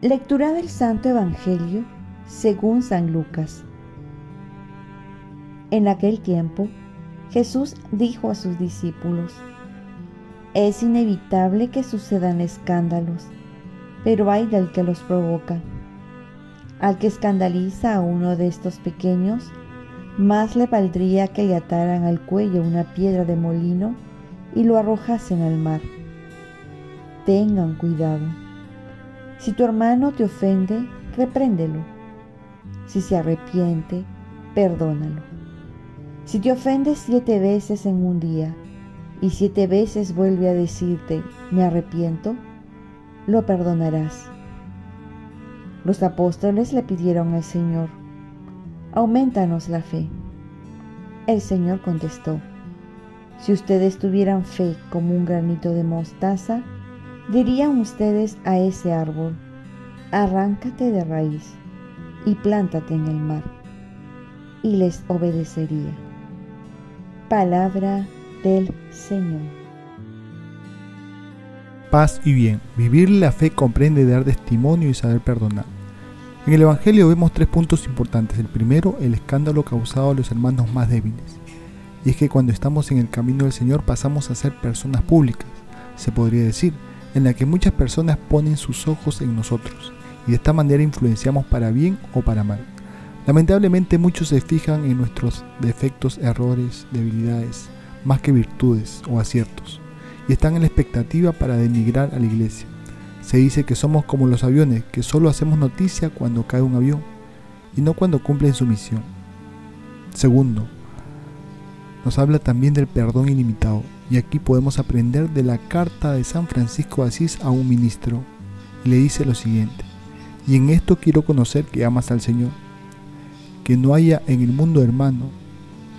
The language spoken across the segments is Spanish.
Lectura del Santo Evangelio según San Lucas. En aquel tiempo, Jesús dijo a sus discípulos, Es inevitable que sucedan escándalos, pero hay del que los provoca. Al que escandaliza a uno de estos pequeños, más le valdría que le ataran al cuello una piedra de molino y lo arrojasen al mar. Tengan cuidado si tu hermano te ofende, repréndelo. Si se arrepiente, perdónalo. Si te ofende siete veces en un día y siete veces vuelve a decirte, me arrepiento, lo perdonarás. Los apóstoles le pidieron al Señor, aumentanos la fe. El Señor contestó, si ustedes tuvieran fe como un granito de mostaza, dirían ustedes a ese árbol, arráncate de raíz y plántate en el mar, y les obedecería. Palabra del Señor. Paz y bien. Vivir la fe comprende dar testimonio y saber perdonar. En el Evangelio vemos tres puntos importantes. El primero, el escándalo causado a los hermanos más débiles. Y es que cuando estamos en el camino del Señor pasamos a ser personas públicas, se podría decir, en la que muchas personas ponen sus ojos en nosotros y de esta manera influenciamos para bien o para mal. Lamentablemente muchos se fijan en nuestros defectos, errores, debilidades, más que virtudes o aciertos, y están en la expectativa para denigrar a la iglesia. Se dice que somos como los aviones, que solo hacemos noticia cuando cae un avión y no cuando cumplen su misión. Segundo, nos habla también del perdón ilimitado, y aquí podemos aprender de la carta de San Francisco de Asís a un ministro. Le dice lo siguiente, y en esto quiero conocer que amas al Señor, que no haya en el mundo hermano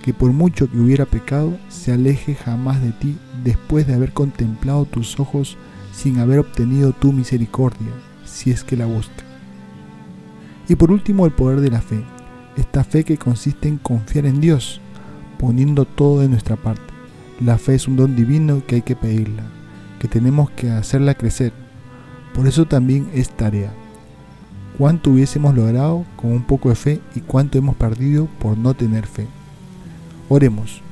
que por mucho que hubiera pecado, se aleje jamás de ti después de haber contemplado tus ojos sin haber obtenido tu misericordia, si es que la busca. Y por último, el poder de la fe, esta fe que consiste en confiar en Dios, poniendo todo de nuestra parte la fe es un don divino que hay que pedirla, que tenemos que hacerla crecer. Por eso también es tarea. ¿Cuánto hubiésemos logrado con un poco de fe y cuánto hemos perdido por no tener fe? Oremos.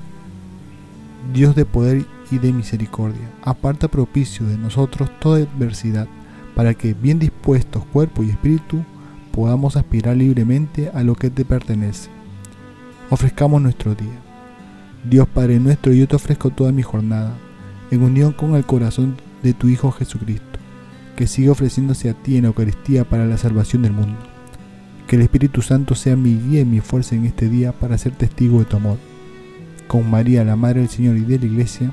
Dios de poder y de misericordia, aparta propicio de nosotros toda adversidad, para que, bien dispuestos cuerpo y espíritu, podamos aspirar libremente a lo que te pertenece. Ofrezcamos nuestro día. Dios Padre nuestro, yo te ofrezco toda mi jornada, en unión con el corazón de tu Hijo Jesucristo, que sigue ofreciéndose a ti en Eucaristía para la salvación del mundo. Que el Espíritu Santo sea mi guía y mi fuerza en este día para ser testigo de tu amor. Con María, la Madre del Señor y de la Iglesia,